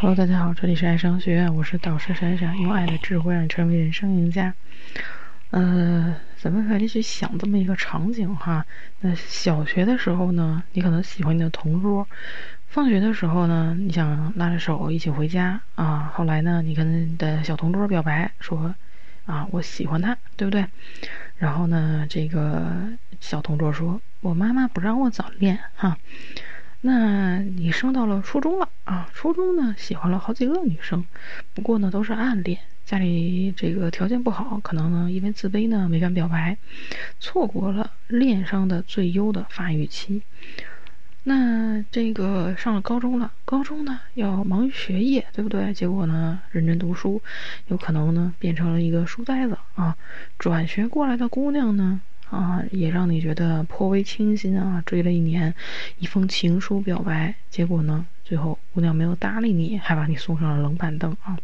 Hello，大家好，这里是爱商学院，我是导师闪闪，用爱的智慧让你成为人生赢家。呃，咱们来去想这么一个场景哈。那小学的时候呢，你可能喜欢你的同桌；放学的时候呢，你想拉着手一起回家啊。后来呢，你跟你的小同桌表白说啊，我喜欢他，对不对？然后呢，这个小同桌说，我妈妈不让我早恋哈。那你升到了初中了啊？初中呢，喜欢了好几个女生，不过呢都是暗恋，家里这个条件不好，可能呢因为自卑呢没敢表白，错过了恋上的最优的发育期。那这个上了高中了，高中呢要忙于学业，对不对？结果呢认真读书，有可能呢变成了一个书呆子啊。转学过来的姑娘呢？啊，也让你觉得颇为倾心啊！追了一年，一封情书表白，结果呢，最后姑娘没有搭理你，还把你送上了冷板凳啊！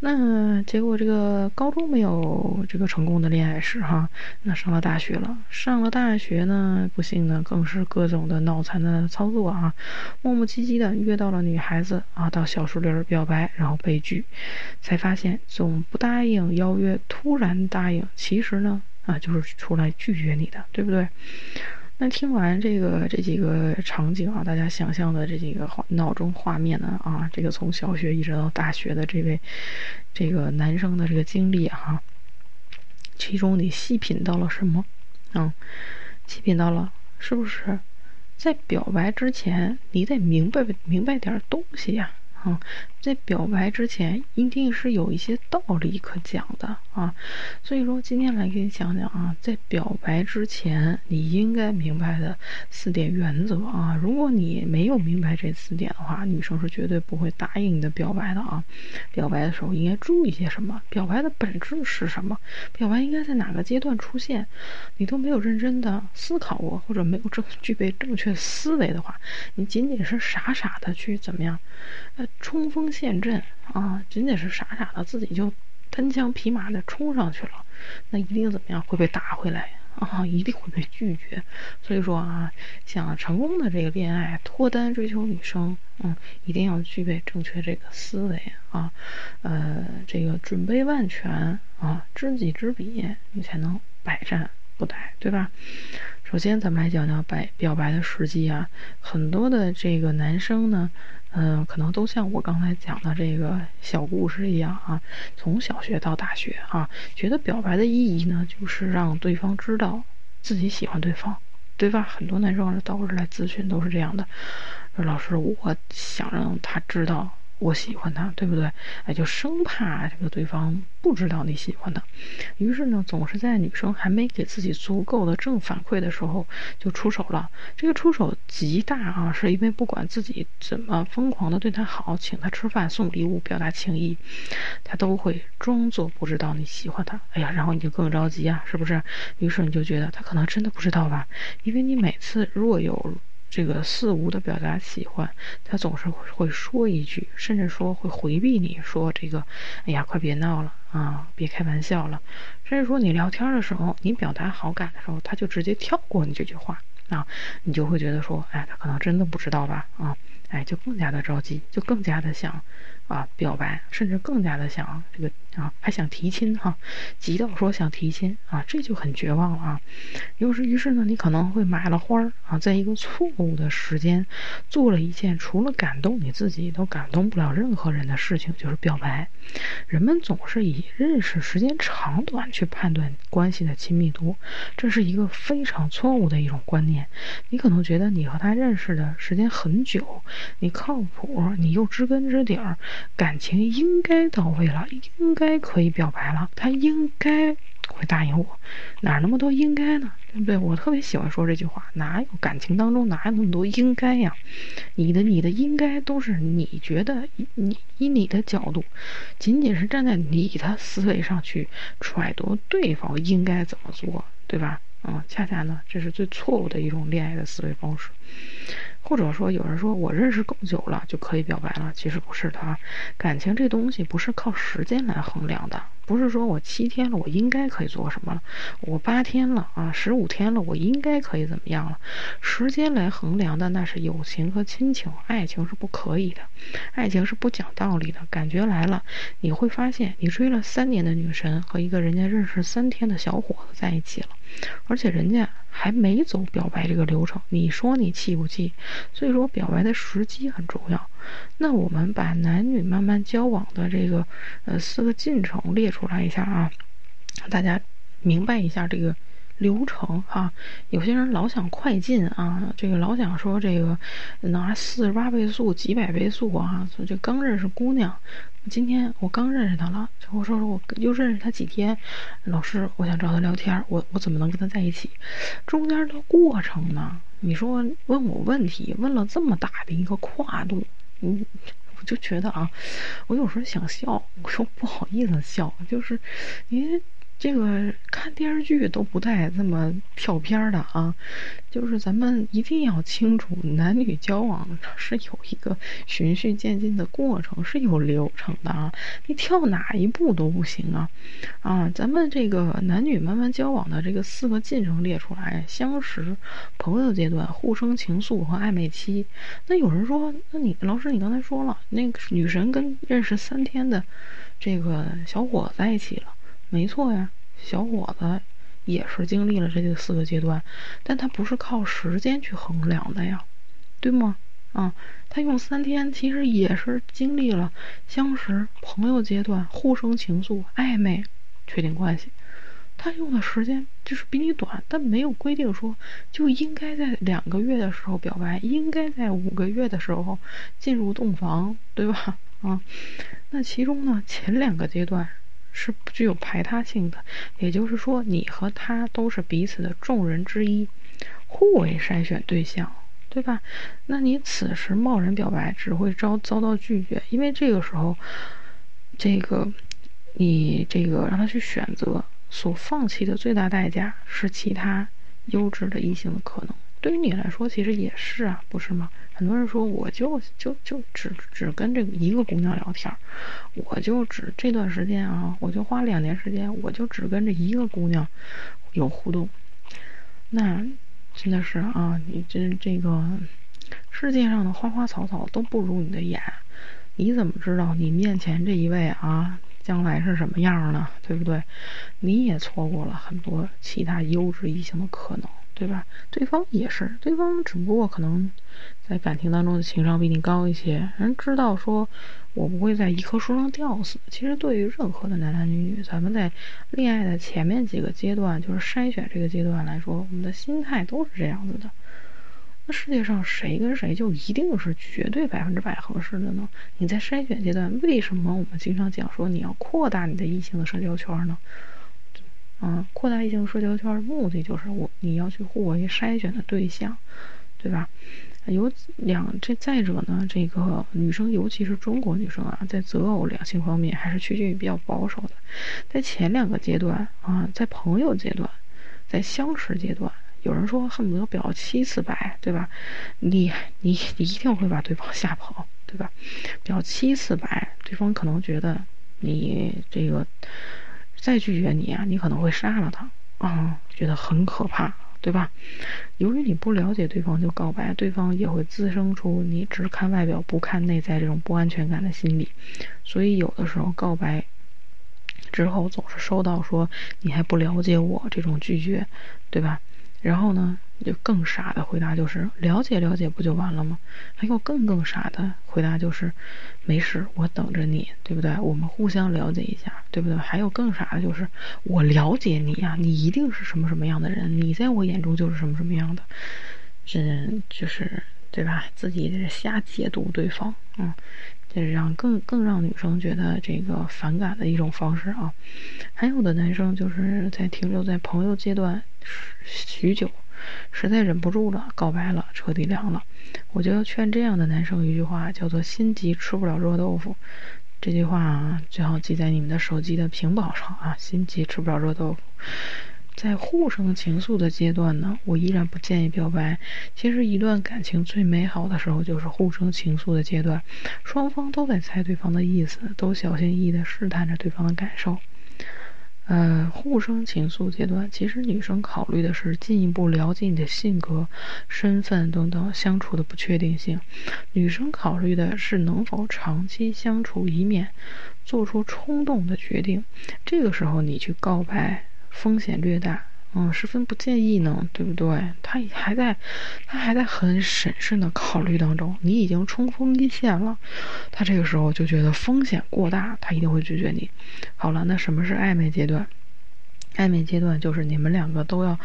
那结果这个高中没有这个成功的恋爱史哈，那上了大学了，上了大学呢，不幸呢，更是各种的脑残的操作啊，磨磨唧唧的约到了女孩子啊，到小树林表白，然后被拒，才发现总不答应邀约，突然答应，其实呢。啊，就是出来拒绝你的，对不对？那听完这个这几个场景啊，大家想象的这几个画脑中画面呢啊，这个从小学一直到大学的这位这个男生的这个经历哈，其中你细品到了什么？嗯，细品到了是不是在表白之前，你得明白明白点东西呀？在表白之前一定是有一些道理可讲的啊，所以说今天来给你讲讲啊，在表白之前你应该明白的四点原则啊。如果你没有明白这四点的话，女生是绝对不会答应你的表白的啊。表白的时候应该注意些什么？表白的本质是什么？表白应该在哪个阶段出现？你都没有认真的思考过，或者没有正具备正确思维的话，你仅仅是傻傻的去怎么样？呃。冲锋陷阵啊，仅仅是傻傻的自己就单枪匹马的冲上去了，那一定怎么样会被打回来啊？一定会被拒绝。所以说啊，想成功的这个恋爱脱单追求女生，嗯，一定要具备正确这个思维啊，呃，这个准备万全啊，知己知彼，你才能百战不殆，对吧？首先，咱们来讲讲白表白的时机啊，很多的这个男生呢。嗯，可能都像我刚才讲的这个小故事一样啊，从小学到大学啊，觉得表白的意义呢，就是让对方知道自己喜欢对方，对吧？很多男生都是来咨询，都是这样的，说老师，我想让他知道。我喜欢他，对不对？哎，就生怕这个对方不知道你喜欢他，于是呢，总是在女生还没给自己足够的正反馈的时候就出手了。这个出手极大啊，是因为不管自己怎么疯狂的对他好，请他吃饭、送礼物、表达情谊，他都会装作不知道你喜欢他。哎呀，然后你就更着急啊，是不是？于是你就觉得他可能真的不知道吧？因为你每次若有。这个肆无的表达喜欢，他总是会说一句，甚至说会回避你说这个，哎呀，快别闹了啊，别开玩笑了，甚至说你聊天的时候，你表达好感的时候，他就直接跳过你这句话啊，你就会觉得说，哎，他可能真的不知道吧啊，哎，就更加的着急，就更加的想。啊，表白，甚至更加的想这个啊，还想提亲哈，急到说想提亲啊，这就很绝望了啊。于是，于是呢，你可能会买了花儿啊，在一个错误的时间，做了一件除了感动你自己都感动不了任何人的事情，就是表白。人们总是以认识时间长短去判断关系的亲密度，这是一个非常错误的一种观念。你可能觉得你和他认识的时间很久，你靠谱，你又知根知底儿。感情应该到位了，应该可以表白了，他应该会答应我，哪那么多应该呢？对不对？我特别喜欢说这句话，哪有感情当中哪有那么多应该呀？你的你的应该都是你觉得你以你的角度，仅仅是站在你的思维上去揣度对方应该怎么做，对吧？嗯，恰恰呢，这是最错误的一种恋爱的思维方式。或者说，有人说我认识够久了就可以表白了，其实不是的啊。感情这东西不是靠时间来衡量的不是说我七天了，我应该可以做什么了，我八天了啊，十五天了，我应该可以怎么样了？时间来衡量的那是友情和亲情，爱情是不可以的，爱情是不讲道理的。感觉来了，你会发现，你追了三年的女神和一个人家认识三天的小伙子在一起了，而且人家还没走表白这个流程，你说你气不气？所以说，表白的时机很重要。那我们把男女慢慢交往的这个呃四个进程列出来一下啊，大家明白一下这个流程哈。有些人老想快进啊，这个老想说这个拿四十八倍速、几百倍速啊，这刚认识姑娘，今天我刚认识她了，我说说我又认识她几天，老师我想找她聊天，我我怎么能跟她在一起？中间的过程呢？你说问我问题，问了这么大的一个跨度。嗯，就觉得啊，我有时候想笑，我又不好意思笑，就是因为。这个看电视剧都不带这么跳片的啊，就是咱们一定要清楚，男女交往是有一个循序渐进的过程，是有流程的啊。你跳哪一步都不行啊！啊，咱们这个男女慢慢交往的这个四个进程列出来：相识、朋友阶段、互生情愫和暧昧期。那有人说，那你老师，你刚才说了，那个女神跟认识三天的这个小伙在一起了。没错呀，小伙子也是经历了这四个阶段，但他不是靠时间去衡量的呀，对吗？啊，他用三天其实也是经历了相识、朋友阶段、互生情愫、暧昧、确定关系，他用的时间就是比你短，但没有规定说就应该在两个月的时候表白，应该在五个月的时候进入洞房，对吧？啊，那其中呢，前两个阶段。是不具有排他性的，也就是说，你和他都是彼此的众人之一，互为筛选对象，对吧？那你此时贸然表白，只会遭遭到拒绝，因为这个时候，这个你这个让他去选择，所放弃的最大代价是其他优质的异性的可能。对于你来说，其实也是啊，不是吗？很多人说，我就就就只只跟这一个姑娘聊天，我就只这段时间啊，我就花两年时间，我就只跟这一个姑娘有互动。那真的是啊，你这这个世界上的花花草草都不如你的眼，你怎么知道你面前这一位啊，将来是什么样呢？对不对？你也错过了很多其他优质异性的可能。对吧？对方也是，对方只不过可能在感情当中的情商比你高一些，人知道说，我不会在一棵树上吊死。其实对于任何的男男女女，咱们在恋爱的前面几个阶段，就是筛选这个阶段来说，我们的心态都是这样子的。那世界上谁跟谁就一定是绝对百分之百合适的呢？你在筛选阶段，为什么我们经常讲说你要扩大你的异性的社交圈呢？嗯，扩大异性社交圈的目的就是我你要去互为筛选的对象，对吧？有两这再者呢，这个女生尤其是中国女生啊，在择偶两性方面还是趋近于比较保守的。在前两个阶段啊，在朋友阶段，在相识阶段，有人说恨不得表七次白，对吧？你你你一定会把对方吓跑，对吧？表七次白，对方可能觉得你这个。再拒绝你啊，你可能会杀了他啊，觉得很可怕，对吧？由于你不了解对方就告白，对方也会滋生出你只看外表不看内在这种不安全感的心理，所以有的时候告白之后总是收到说你还不了解我这种拒绝，对吧？然后呢？就更傻的回答就是了解了解不就完了吗？还有更更傻的回答就是没事，我等着你，对不对？我们互相了解一下，对不对？还有更傻的就是我了解你呀，你一定是什么什么样的人，你在我眼中就是什么什么样的，这就是对吧？自己瞎解读对方，嗯，这是让更更让女生觉得这个反感的一种方式啊。还有的男生就是在停留在朋友阶段许久。实在忍不住了，告白了，彻底凉了。我就要劝这样的男生一句话，叫做“心急吃不了热豆腐”。这句话啊，最好记在你们的手机的屏保上啊。心急吃不了热豆腐。在互生情愫的阶段呢，我依然不建议表白。其实，一段感情最美好的时候就是互生情愫的阶段，双方都在猜对方的意思，都小心翼翼地试探着对方的感受。呃，互生情愫阶段，其实女生考虑的是进一步了解你的性格、身份等等相处的不确定性。女生考虑的是能否长期相处，以免做出冲动的决定。这个时候你去告白，风险略大。嗯，十分不建议呢，对不对？他还在，他还在很审慎的考虑当中。你已经冲锋一线了，他这个时候就觉得风险过大，他一定会拒绝你。好了，那什么是暧昧阶段？暧昧阶段就是你们两个都要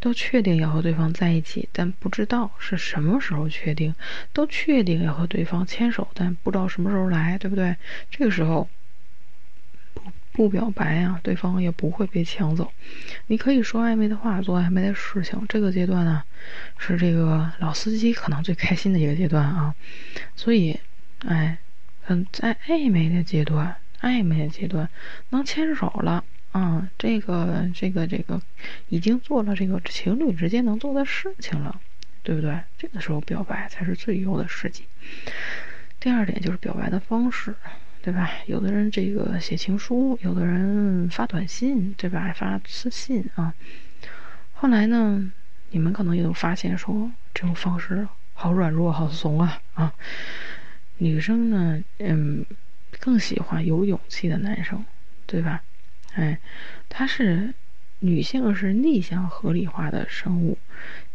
都确定要和对方在一起，但不知道是什么时候确定；都确定要和对方牵手，但不知道什么时候来，对不对？这个时候。不表白啊，对方也不会被抢走。你可以说暧昧的话，做暧昧的事情。这个阶段呢，是这个老司机可能最开心的一个阶段啊。所以，哎，嗯，在暧昧的阶段，暧昧的阶段能牵手了啊，这个这个这个已经做了这个情侣之间能做的事情了，对不对？这个时候表白才是最优的时机。第二点就是表白的方式。对吧？有的人这个写情书，有的人发短信，对吧？发私信啊。后来呢，你们可能也都发现说，这种方式好软弱，好怂啊啊！女生呢，嗯，更喜欢有勇气的男生，对吧？哎，他是女性，是逆向合理化的生物。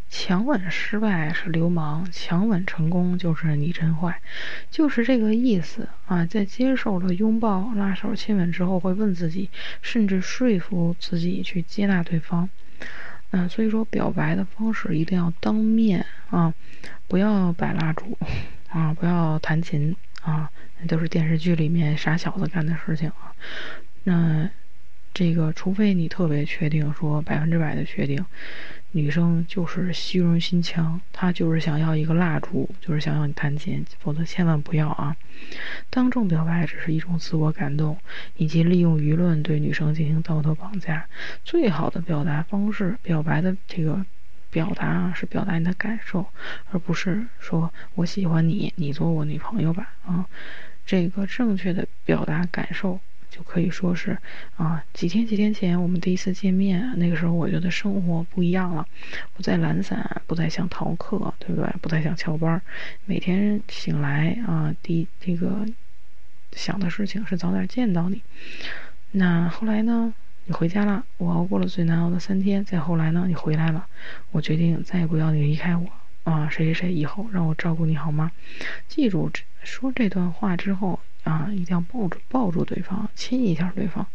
强吻失败是流氓，强吻成功就是你真坏，就是这个意思啊！在接受了拥抱、拉手、亲吻之后，会问自己，甚至说服自己去接纳对方。嗯，所以说表白的方式一定要当面啊，不要摆蜡烛啊，不要弹琴啊，那都是电视剧里面傻小子干的事情啊。那这个，除非你特别确定，说百分之百的确定。女生就是虚荣心强，她就是想要一个蜡烛，就是想要你弹琴，否则千万不要啊！当众表白只是一种自我感动，以及利用舆论对女生进行道德绑架。最好的表达方式，表白的这个表达啊，是表达你的感受，而不是说我喜欢你，你做我女朋友吧啊！这个正确的表达感受。就可以说是啊，几天几天前我们第一次见面，那个时候我觉得生活不一样了，不再懒散，不再想逃课，对不对？不再想翘班，每天醒来啊，第这个想的事情是早点见到你。那后来呢？你回家了，我熬过了最难熬的三天。再后来呢？你回来了，我决定再也不要你离开我啊！谁谁谁，以后让我照顾你好吗？记住，说这段话之后。啊，一定要抱住抱住对方，亲一下对方。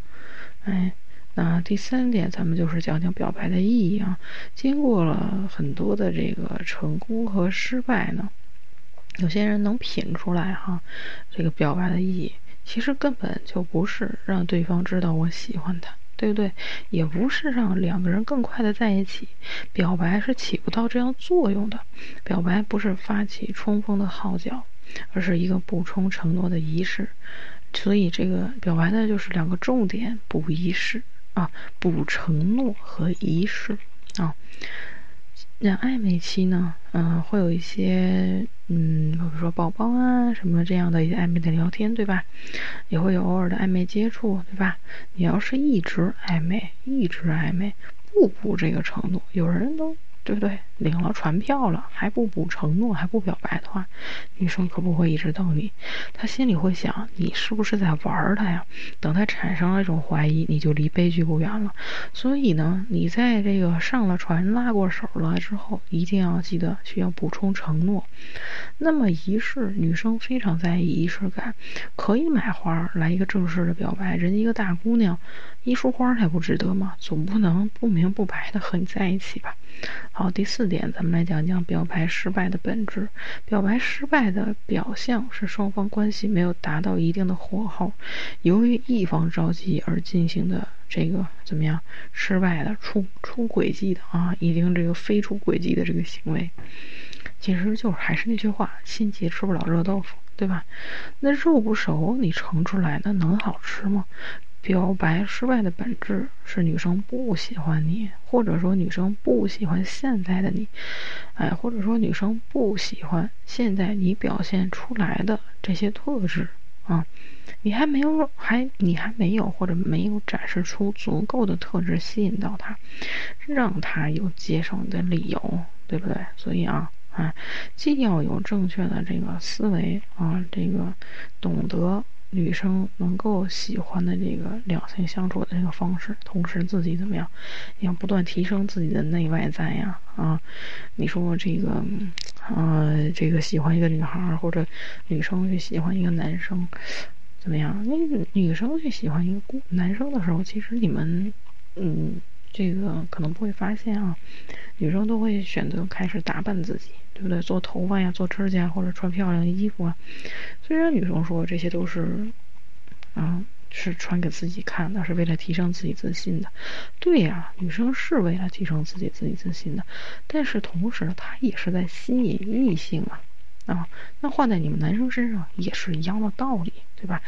哎，那第三点，咱们就是讲讲表白的意义啊。经过了很多的这个成功和失败呢，有些人能品出来哈，这个表白的意义，其实根本就不是让对方知道我喜欢他，对不对？也不是让两个人更快的在一起，表白是起不到这样作用的。表白不是发起冲锋的号角。而是一个补充承诺的仪式，所以这个表白的就是两个重点：补仪式啊，补承诺和仪式啊。那暧昧期呢，嗯，会有一些嗯，比如说宝宝啊什么这样的一些暧昧的聊天，对吧？也会有偶尔的暧昧接触，对吧？你要是一直暧昧，一直暧昧，不补这个承诺，有人都。对不对？领了船票了还不补承诺，还不表白的话，女生可不会一直等你。她心里会想，你是不是在玩她呀？等她产生了一种怀疑，你就离悲剧不远了。所以呢，你在这个上了船、拉过手了之后，一定要记得需要补充承诺。那么仪式，女生非常在意仪式感，可以买花来一个正式的表白。人家一个大姑娘，一束花还不值得吗？总不能不明不白的和你在一起吧？好，第四点，咱们来讲讲表白失败的本质。表白失败的表象是双方关系没有达到一定的火候，由于一方着急而进行的这个怎么样？失败的出出轨迹的啊，已经这个飞出轨迹的这个行为，其实就是还是那句话，心急吃不了热豆腐，对吧？那肉不熟，你盛出来那能好吃吗？表白失败的本质是女生不喜欢你，或者说女生不喜欢现在的你，哎，或者说女生不喜欢现在你表现出来的这些特质啊，你还没有还你还没有或者没有展示出足够的特质吸引到他，让他有接受你的理由，对不对？所以啊。啊，既要有正确的这个思维啊，这个懂得女生能够喜欢的这个两性相处的这个方式，同时自己怎么样，要不断提升自己的内外在呀啊！你说这个，呃，这个喜欢一个女孩或者女生去喜欢一个男生，怎么样？那女生去喜欢一个男生的时候，其实你们，嗯。这个可能不会发现啊，女生都会选择开始打扮自己，对不对？做头发呀，做指甲，或者穿漂亮的衣服啊。虽然女生说这些都是，啊，是穿给自己看的，是为了提升自己自信的。对呀，女生是为了提升自己自己自信的，但是同时她也是在吸引异性啊啊。那换在你们男生身上也是一样的道理，对吧？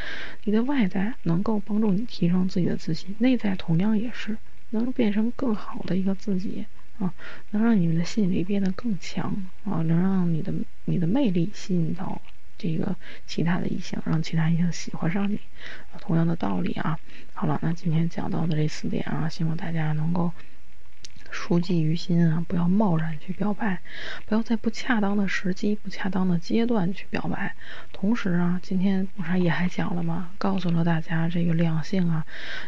你的外在能够帮助你提升自己的自信，内在同样也是。能变成更好的一个自己啊，能让你们的吸引力变得更强啊，能让你的你的魅力吸引到这个其他的异性，让其他异性喜欢上你。同样的道理啊，好了，那今天讲到的这四点啊，希望大家能够。书记于心啊，不要贸然去表白，不要在不恰当的时机、不恰当的阶段去表白。同时啊，今天不是也还讲了吗？告诉了大家这个两性啊，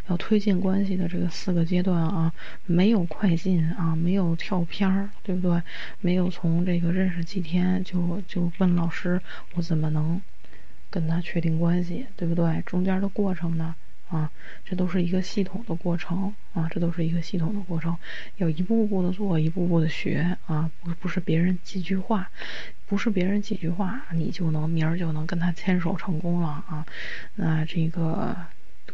要推进关系的这个四个阶段啊，没有快进啊，没有跳片儿，对不对？没有从这个认识几天就就问老师，我怎么能跟他确定关系，对不对？中间的过程呢？啊，这都是一个系统的过程啊，这都是一个系统的过程，要一步步的做，一步步的学啊，不不是别人几句话，不是别人几句话，你就能明儿就能跟他牵手成功了啊。那这个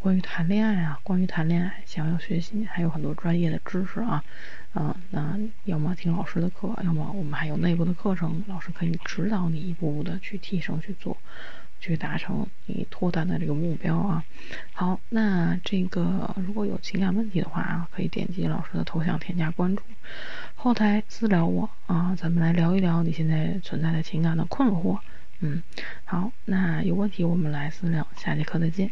关于谈恋爱啊，关于谈恋爱，想要学习还有很多专业的知识啊，啊，那要么听老师的课，要么我们还有内部的课程，老师可以指导你一步步的去提升去做。去达成你脱单的这个目标啊！好，那这个如果有情感问题的话啊，可以点击老师的头像添加关注，后台私聊我啊，咱们来聊一聊你现在存在的情感的困惑。嗯，好，那有问题我们来私聊，下节课再见。